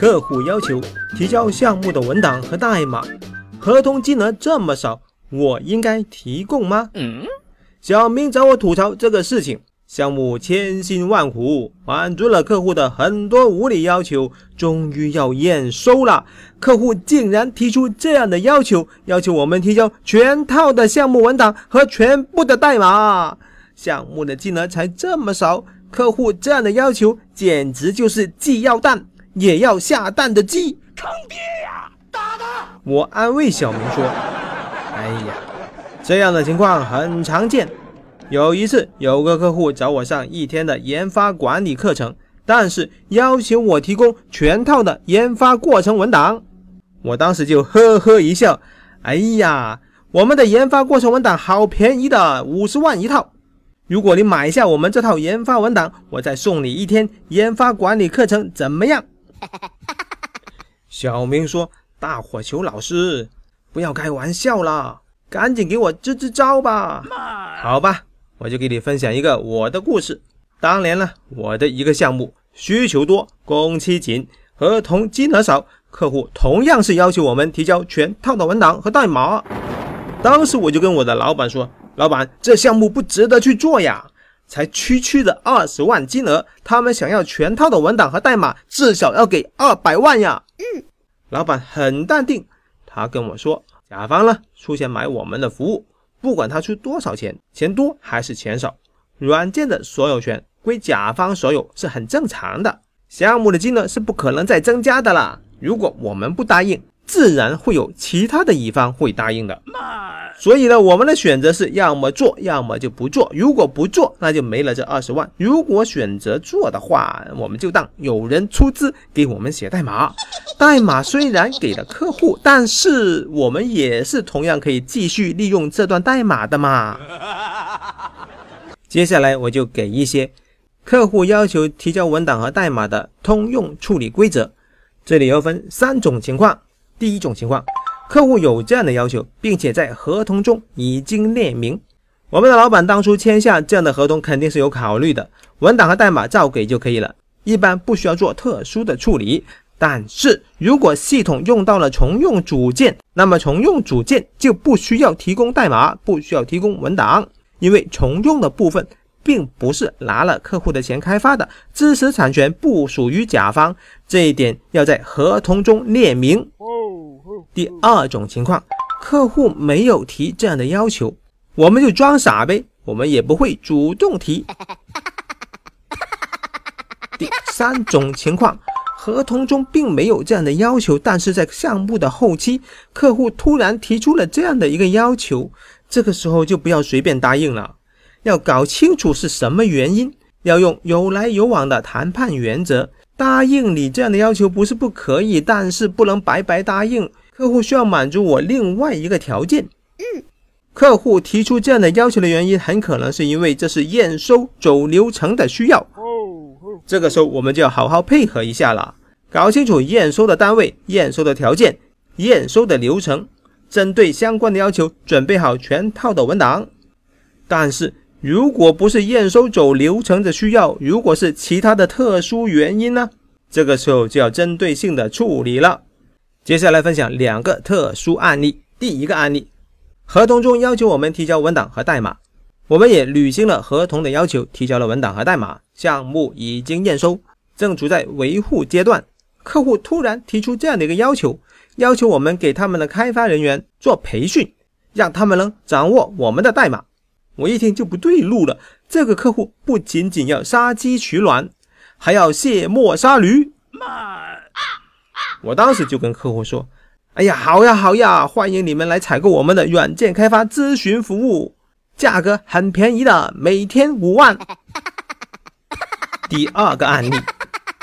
客户要求提交项目的文档和代码，合同金额这么少，我应该提供吗？小明找我吐槽这个事情，项目千辛万苦满足了客户的很多无理要求，终于要验收了。客户竟然提出这样的要求，要求我们提交全套的项目文档和全部的代码。项目的金额才这么少，客户这样的要求简直就是既要蛋也要下蛋的鸡，坑爹呀！打他！我安慰小明说：“哎呀。”这样的情况很常见。有一次，有个客户找我上一天的研发管理课程，但是要求我提供全套的研发过程文档。我当时就呵呵一笑：“哎呀，我们的研发过程文档好便宜的，五十万一套。如果你买下我们这套研发文档，我再送你一天研发管理课程，怎么样？” 小明说：“大伙求老师，不要开玩笑了。”赶紧给我支支招吧！好吧，我就给你分享一个我的故事。当年呢，我的一个项目需求多，工期紧，合同金额少，客户同样是要求我们提交全套的文档和代码。当时我就跟我的老板说：“老板，这项目不值得去做呀，才区区的二十万金额，他们想要全套的文档和代码，至少要给二百万呀。”嗯，老板很淡定，他跟我说。甲方呢出钱买我们的服务，不管他出多少钱，钱多还是钱少，软件的所有权归甲方所有是很正常的。项目的金额是不可能再增加的啦。如果我们不答应，自然会有其他的乙方会答应的。所以呢，我们的选择是要么做，要么就不做。如果不做，那就没了这二十万；如果选择做的话，我们就当有人出资给我们写代码。代码虽然给了客户，但是我们也是同样可以继续利用这段代码的嘛。接下来我就给一些客户要求提交文档和代码的通用处理规则。这里要分三种情况。第一种情况。客户有这样的要求，并且在合同中已经列明，我们的老板当初签下这样的合同肯定是有考虑的，文档和代码照给就可以了，一般不需要做特殊的处理。但是如果系统用到了重用组件，那么重用组件就不需要提供代码，不需要提供文档，因为重用的部分并不是拿了客户的钱开发的，知识产权不属于甲方，这一点要在合同中列明。第二种情况，客户没有提这样的要求，我们就装傻呗，我们也不会主动提。第三种情况，合同中并没有这样的要求，但是在项目的后期，客户突然提出了这样的一个要求，这个时候就不要随便答应了，要搞清楚是什么原因，要用有来有往的谈判原则。答应你这样的要求不是不可以，但是不能白白答应。客户需要满足我另外一个条件。嗯，客户提出这样的要求的原因，很可能是因为这是验收走流程的需要。哦，这个时候我们就要好好配合一下了，搞清楚验收的单位、验收的条件、验收的流程，针对相关的要求准备好全套的文档。但是如果不是验收走流程的需要，如果是其他的特殊原因呢？这个时候就要针对性的处理了。接下来分享两个特殊案例。第一个案例，合同中要求我们提交文档和代码，我们也履行了合同的要求，提交了文档和代码，项目已经验收，正处在维护阶段。客户突然提出这样的一个要求，要求我们给他们的开发人员做培训，让他们能掌握我们的代码。我一听就不对路了，这个客户不仅仅要杀鸡取卵，还要卸磨杀驴。我当时就跟客户说：“哎呀，好呀好呀，欢迎你们来采购我们的软件开发咨询服务，价格很便宜的，每天五万。”第二个案例，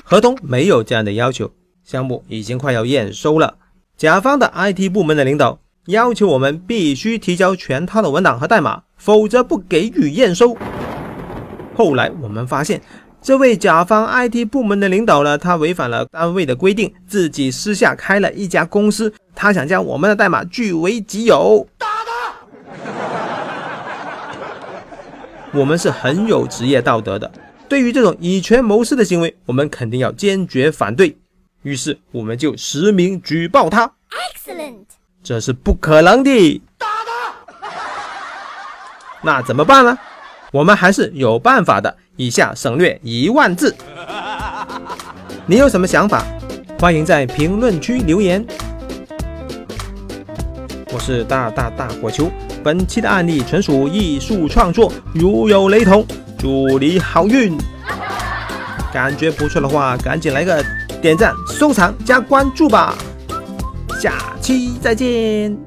合同没有这样的要求，项目已经快要验收了，甲方的 IT 部门的领导要求我们必须提交全套的文档和代码，否则不给予验收。后来我们发现。这位甲方 IT 部门的领导呢，他违反了单位的规定，自己私下开了一家公司，他想将我们的代码据为己有。打他！我们是很有职业道德的，对于这种以权谋私的行为，我们肯定要坚决反对。于是我们就实名举报他。Excellent. 这是不可能的。打他那怎么办呢？我们还是有办法的。以下省略一万字。你有什么想法？欢迎在评论区留言。我是大大大火球，本期的案例纯属艺术创作，如有雷同，祝你好运。感觉不错的话，赶紧来个点赞、收藏加关注吧。下期再见。